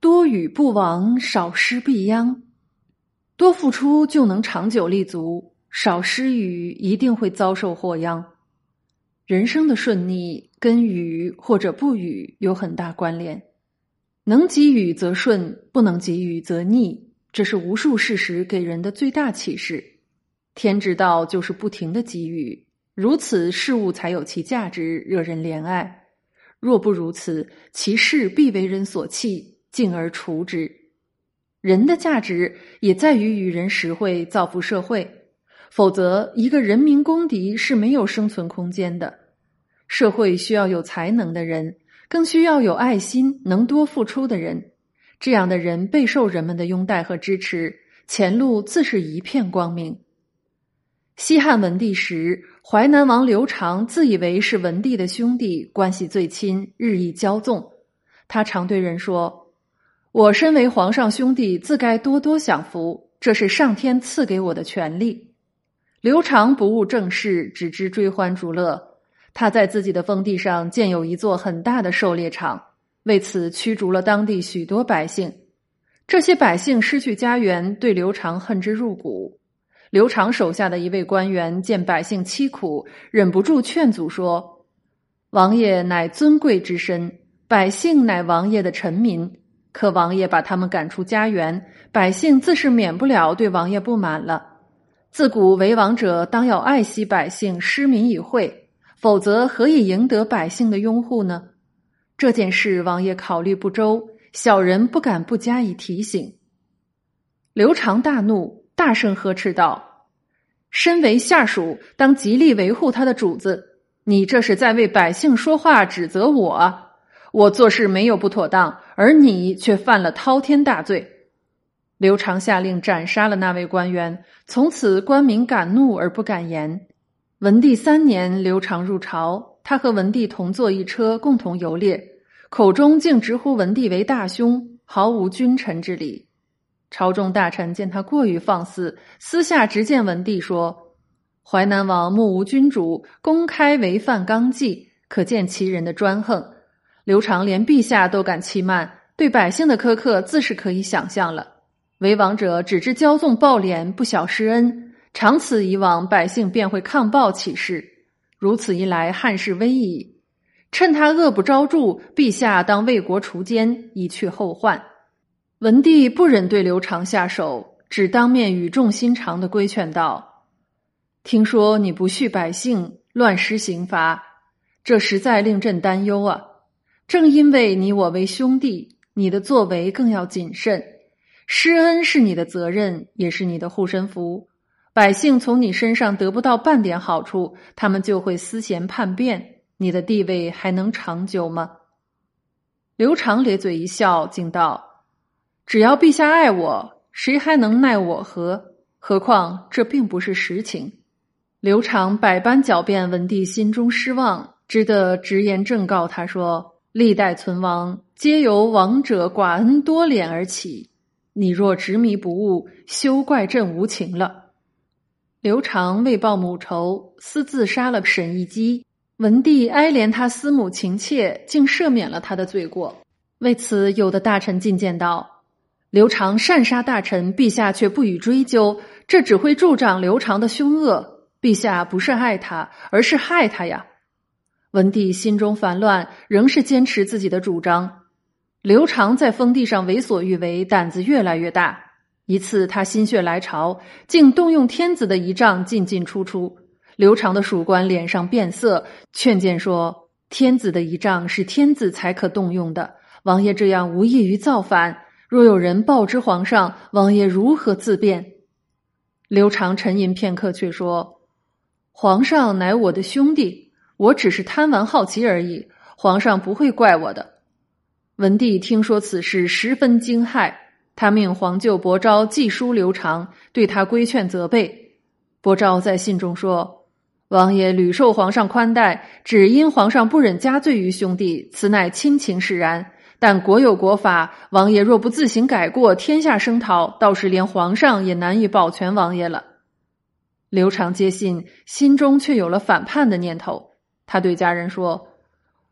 多与不亡，少失必殃。多付出就能长久立足，少施予一定会遭受祸殃。人生的顺逆跟予或者不予有很大关联。能给予则顺，不能给予则逆，这是无数事实给人的最大启示。天之道就是不停的给予，如此事物才有其价值，惹人怜爱。若不如此，其事必为人所弃，敬而除之。人的价值也在于与人实惠，造福社会。否则，一个人民公敌是没有生存空间的。社会需要有才能的人，更需要有爱心、能多付出的人。这样的人备受人们的拥戴和支持，前路自是一片光明。西汉文帝时，淮南王刘长自以为是文帝的兄弟，关系最亲，日益骄纵。他常对人说：“我身为皇上兄弟，自该多多享福，这是上天赐给我的权利。”刘长不务正事，只知追欢逐乐。他在自己的封地上建有一座很大的狩猎场，为此驱逐了当地许多百姓。这些百姓失去家园，对刘长恨之入骨。刘长手下的一位官员见百姓凄苦，忍不住劝阻说：“王爷乃尊贵之身，百姓乃王爷的臣民。可王爷把他们赶出家园，百姓自是免不了对王爷不满了。自古为王者，当要爱惜百姓，施民以惠，否则何以赢得百姓的拥护呢？这件事，王爷考虑不周，小人不敢不加以提醒。”刘长大怒。大声呵斥道：“身为下属，当极力维护他的主子。你这是在为百姓说话，指责我。我做事没有不妥当，而你却犯了滔天大罪。”刘长下令斩杀了那位官员。从此，官民敢怒而不敢言。文帝三年，刘长入朝，他和文帝同坐一车，共同游猎，口中竟直呼文帝为大兄，毫无君臣之礼。朝中大臣见他过于放肆，私下直谏文帝说：“淮南王目无君主，公开违反纲纪，可见其人的专横。刘长连陛下都敢欺慢，对百姓的苛刻自是可以想象了。为王者只知骄纵暴敛，不晓施恩，长此以往，百姓便会抗暴起事。如此一来，汉室危矣。趁他恶不昭著，陛下当为国除奸，以去后患。”文帝不忍对刘长下手，只当面语重心长的规劝道：“听说你不恤百姓，乱施刑罚，这实在令朕担忧啊！正因为你我为兄弟，你的作为更要谨慎。施恩是你的责任，也是你的护身符。百姓从你身上得不到半点好处，他们就会思贤叛变，你的地位还能长久吗？”刘长咧嘴一笑，竟道。只要陛下爱我，谁还能奈我何？何况这并不是实情。刘长百般狡辩，文帝心中失望，只得直言正告他说：“历代存亡，皆由王者寡恩多敛而起。你若执迷不悟，休怪朕无情了。”刘长为报母仇，私自杀了沈亦基。文帝哀怜他思母情切，竟赦免了他的罪过。为此，有的大臣进谏道。刘长擅杀大臣，陛下却不予追究，这只会助长刘长的凶恶。陛下不是爱他，而是害他呀！文帝心中烦乱，仍是坚持自己的主张。刘长在封地上为所欲为，胆子越来越大。一次，他心血来潮，竟动用天子的仪仗进进出出。刘长的属官脸上变色，劝谏说：“天子的仪仗是天子才可动用的，王爷这样无异于造反。”若有人报知皇上，王爷如何自辩？刘长沉吟片刻，却说：“皇上乃我的兄弟，我只是贪玩好奇而已，皇上不会怪我的。”文帝听说此事，十分惊骇，他命皇舅伯昭寄书刘长，对他规劝责备。伯昭在信中说：“王爷屡受皇上宽待，只因皇上不忍加罪于兄弟，此乃亲情使然。”但国有国法，王爷若不自行改过，天下声讨，到时连皇上也难以保全王爷了。刘长接信，心中却有了反叛的念头。他对家人说：“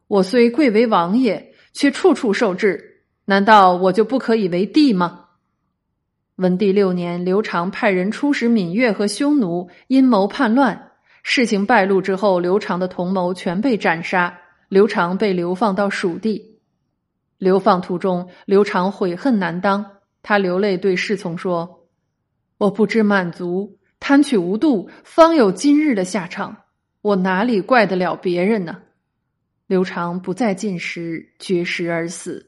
我虽贵为王爷，却处处受制。难道我就不可以为帝吗？文帝六年，刘长派人出使闽越和匈奴，阴谋叛乱。事情败露之后，刘长的同谋全被斩杀，刘长被流放到蜀地。流放途中，刘长悔恨难当，他流泪对侍从说：“我不知满足，贪取无度，方有今日的下场。我哪里怪得了别人呢？”刘长不再进食，绝食而死。